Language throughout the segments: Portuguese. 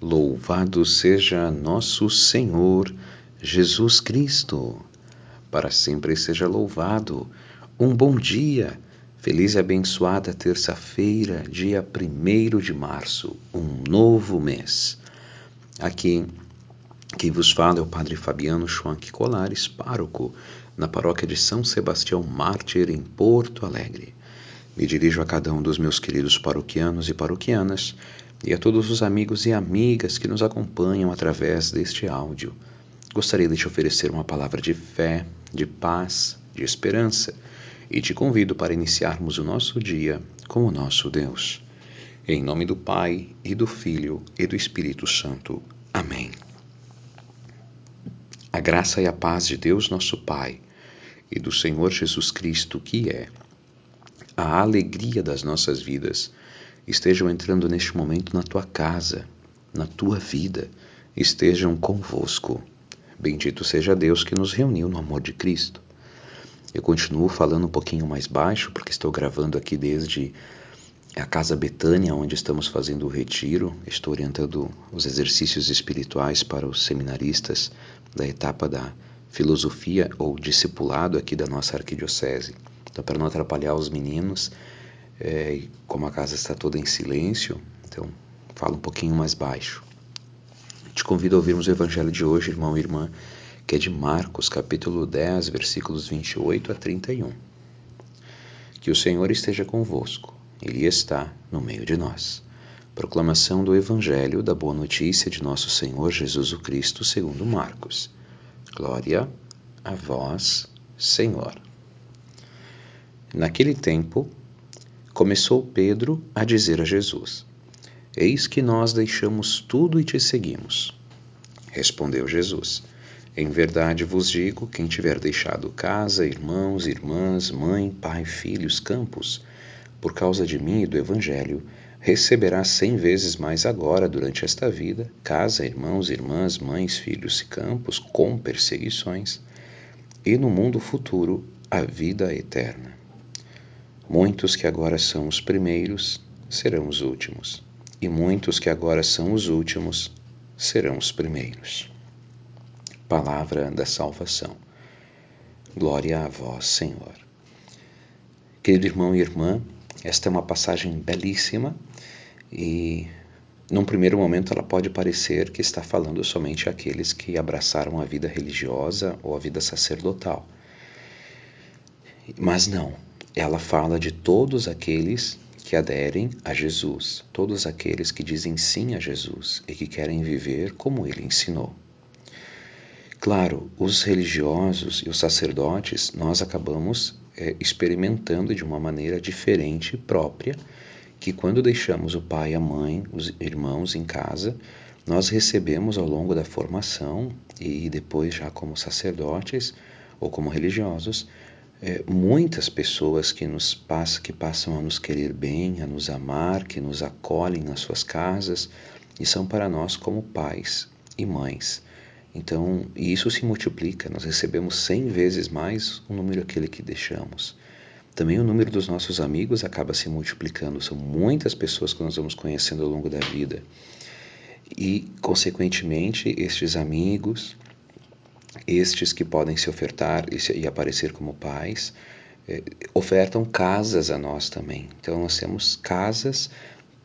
Louvado seja nosso Senhor Jesus Cristo. Para sempre seja louvado. Um bom dia. Feliz e abençoada terça-feira, dia 1 de março, um novo mês. Aqui quem vos fala é o Padre Fabiano Schwank Colares, pároco, na paróquia de São Sebastião Mártir, em Porto Alegre. Me dirijo a cada um dos meus queridos paroquianos e paroquianas e a todos os amigos e amigas que nos acompanham através deste áudio. Gostaria de te oferecer uma palavra de fé, de paz, de esperança e te convido para iniciarmos o nosso dia com o nosso Deus. Em nome do Pai e do Filho e do Espírito Santo. Amém. A graça e a paz de Deus, nosso Pai, e do Senhor Jesus Cristo, que é a alegria das nossas vidas, estejam entrando neste momento na tua casa, na tua vida, estejam convosco. Bendito seja Deus que nos reuniu no amor de Cristo. Eu continuo falando um pouquinho mais baixo, porque estou gravando aqui desde a Casa Betânia, onde estamos fazendo o retiro. Estou orientando os exercícios espirituais para os seminaristas da etapa da filosofia ou discipulado aqui da nossa arquidiocese. Então, para não atrapalhar os meninos, é, como a casa está toda em silêncio, então fala um pouquinho mais baixo. Te convido a ouvirmos o evangelho de hoje, irmão e irmã, que é de Marcos, capítulo 10, versículos 28 a 31. Que o Senhor esteja convosco, Ele está no meio de nós. Proclamação do Evangelho da Boa Notícia de Nosso Senhor Jesus Cristo, segundo Marcos. Glória a vós, Senhor. Naquele tempo, começou Pedro a dizer a Jesus: Eis que nós deixamos tudo e te seguimos. Respondeu Jesus: Em verdade vos digo: quem tiver deixado casa, irmãos, irmãs, mãe, pai, filhos, campos, por causa de mim e do Evangelho, receberá cem vezes mais agora, durante esta vida, casa, irmãos, irmãs, mães, filhos e campos, com perseguições, e no mundo futuro, a vida eterna. Muitos que agora são os primeiros serão os últimos, e muitos que agora são os últimos serão os primeiros. Palavra da salvação. Glória a vós, Senhor. Querido irmão e irmã, esta é uma passagem belíssima e, num primeiro momento, ela pode parecer que está falando somente àqueles que abraçaram a vida religiosa ou a vida sacerdotal. Mas não, ela fala de todos aqueles que aderem a Jesus, todos aqueles que dizem sim a Jesus e que querem viver como ele ensinou. Claro, os religiosos e os sacerdotes nós acabamos é, experimentando de uma maneira diferente e própria que quando deixamos o pai, a mãe, os irmãos em casa, nós recebemos ao longo da formação e depois já como sacerdotes ou como religiosos é, muitas pessoas que nos passam, que passam a nos querer bem, a nos amar, que nos acolhem nas suas casas e são para nós como pais e mães. Então, e isso se multiplica, nós recebemos cem vezes mais o número aquele que deixamos. Também o número dos nossos amigos acaba se multiplicando, são muitas pessoas que nós vamos conhecendo ao longo da vida. E, consequentemente, estes amigos, estes que podem se ofertar e, aparecer como pais, eh, ofertam casas a nós também. Então, nós temos casas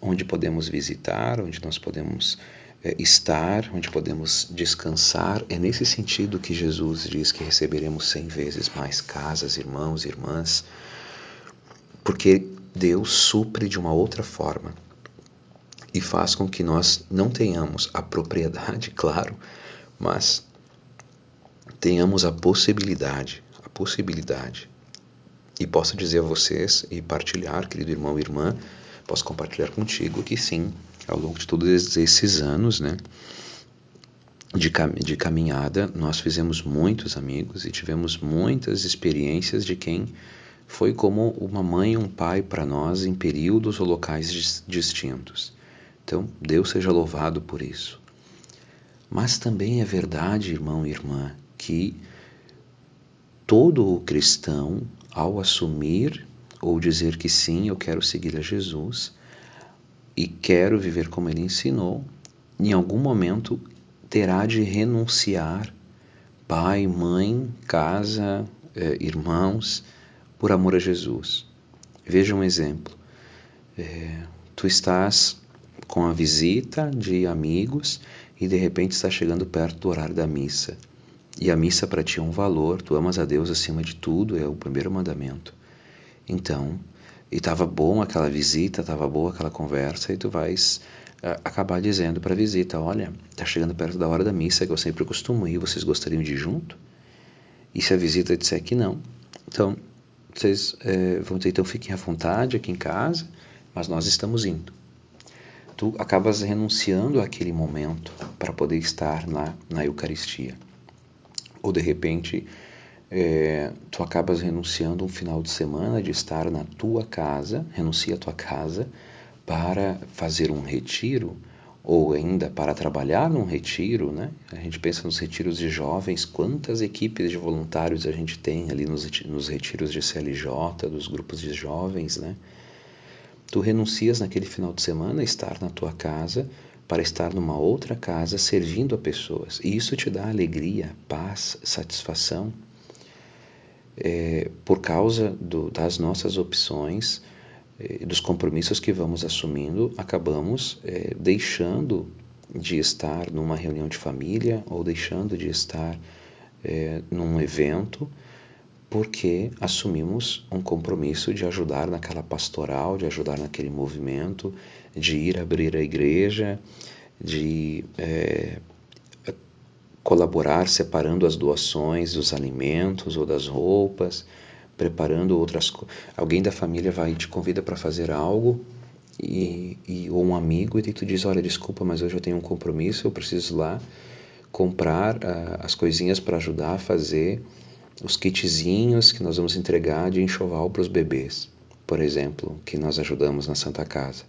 onde podemos visitar, onde nós podemos eh, estar, onde podemos descansar. É nesse sentido que Jesus diz que receberemos cem vezes mais casas, irmãos, irmãs, porque Deus supre de uma outra forma e faz com que nós não tenhamos a propriedade, claro, mas tenhamos a possibilidade, a possibilidade. E posso dizer a vocês e partilhar, querido irmão e irmã, posso compartilhar contigo que sim, ao longo de todos esses anos, né, de, cam de caminhada, nós fizemos muitos amigos e tivemos muitas experiências de quem foi como uma mãe e um pai para nós em períodos ou locais distintos. Então, Deus seja louvado por isso. Mas também é verdade, irmão e irmã, que todo cristão, ao assumir ou dizer que sim, eu quero seguir a Jesus e quero viver como ele ensinou, em algum momento terá de renunciar pai, mãe, casa, eh, irmãos, por amor a Jesus. Veja um exemplo. É, tu estás com a visita de amigos e de repente está chegando perto do horário da missa. E a missa para ti é um valor, tu amas a Deus acima de tudo, é o primeiro mandamento. Então, e estava bom aquela visita, estava boa aquela conversa, e tu vais uh, acabar dizendo para a visita: Olha, está chegando perto da hora da missa que eu sempre costumo ir, vocês gostariam de ir junto? E se a visita disser que não, então vocês é, vão dizer: então fiquem à vontade aqui em casa, mas nós estamos indo. Tu acabas renunciando àquele momento para poder estar na Eucaristia. Ou de repente, é, tu acabas renunciando um final de semana de estar na tua casa, renuncia a tua casa para fazer um retiro ou ainda para trabalhar num retiro, né? A gente pensa nos retiros de jovens, quantas equipes de voluntários a gente tem ali nos, nos retiros de CLJ, dos grupos de jovens, né? Tu renuncias naquele final de semana a estar na tua casa para estar numa outra casa servindo a pessoas. E isso te dá alegria, paz, satisfação. É, por causa do, das nossas opções, é, dos compromissos que vamos assumindo, acabamos é, deixando de estar numa reunião de família ou deixando de estar é, num evento porque assumimos um compromisso de ajudar naquela pastoral, de ajudar naquele movimento, de ir abrir a igreja, de é, colaborar separando as doações dos alimentos ou das roupas, preparando outras coisas. Alguém da família vai e te convida para fazer algo e, e, ou um amigo e tu diz, olha, desculpa, mas hoje eu tenho um compromisso, eu preciso lá comprar uh, as coisinhas para ajudar a fazer os kitzinhos que nós vamos entregar de enxoval para os bebês, por exemplo, que nós ajudamos na Santa Casa.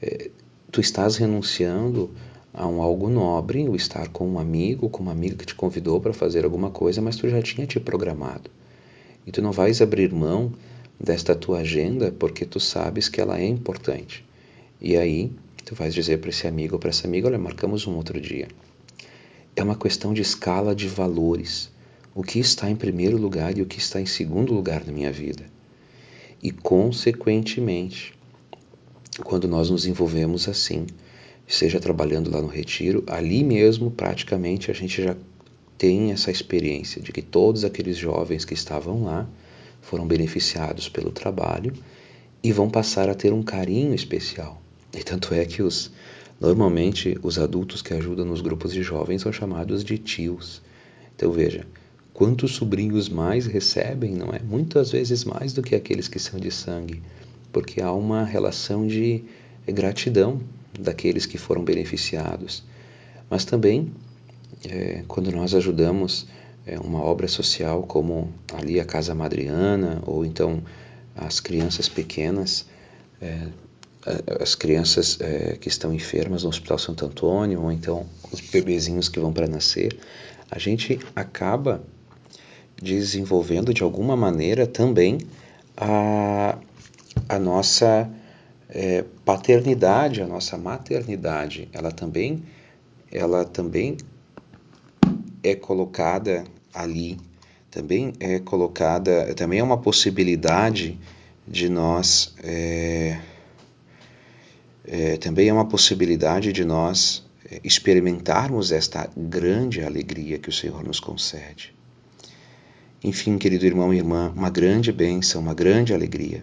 É, tu estás renunciando a um algo nobre, o estar com um amigo, com uma amiga que te convidou para fazer alguma coisa, mas tu já tinha te programado. E tu não vais abrir mão desta tua agenda porque tu sabes que ela é importante. E aí tu vais dizer para esse amigo ou para essa amiga, olha, marcamos um outro dia. É uma questão de escala de valores o que está em primeiro lugar e o que está em segundo lugar na minha vida. E, consequentemente, quando nós nos envolvemos assim, seja trabalhando lá no retiro, ali mesmo praticamente a gente já tem essa experiência de que todos aqueles jovens que estavam lá foram beneficiados pelo trabalho e vão passar a ter um carinho especial. E tanto é que os normalmente os adultos que ajudam nos grupos de jovens são chamados de tios. Então veja, Quantos sobrinhos mais recebem, não é? Muitas vezes mais do que aqueles que são de sangue, porque há uma relação de gratidão daqueles que foram beneficiados. Mas também, é, quando nós ajudamos é, uma obra social como ali a Casa Madriana, ou então as crianças pequenas, é, as crianças é, que estão enfermas no Hospital Santo Antônio, ou então os bebezinhos que vão para nascer, a gente acaba desenvolvendo de alguma maneira também a, a nossa é, paternidade, a nossa maternidade, ela também, ela também é colocada ali, também é colocada, também é uma possibilidade de nós, é, é, também é uma possibilidade de nós é, experimentarmos esta grande alegria que o Senhor nos concede. Enfim, querido irmão e irmã, uma grande bênção, uma grande alegria.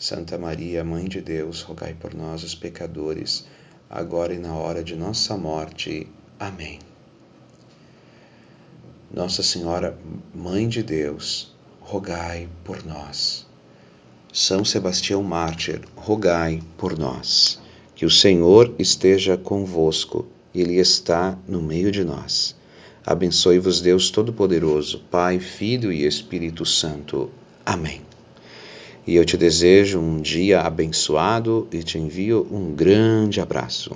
Santa Maria, Mãe de Deus, rogai por nós, os pecadores, agora e na hora de nossa morte. Amém. Nossa Senhora, Mãe de Deus, rogai por nós. São Sebastião Mártir, rogai por nós. Que o Senhor esteja convosco, Ele está no meio de nós. Abençoe-vos, Deus Todo-Poderoso, Pai, Filho e Espírito Santo. Amém. E eu te desejo um dia abençoado e te envio um grande abraço.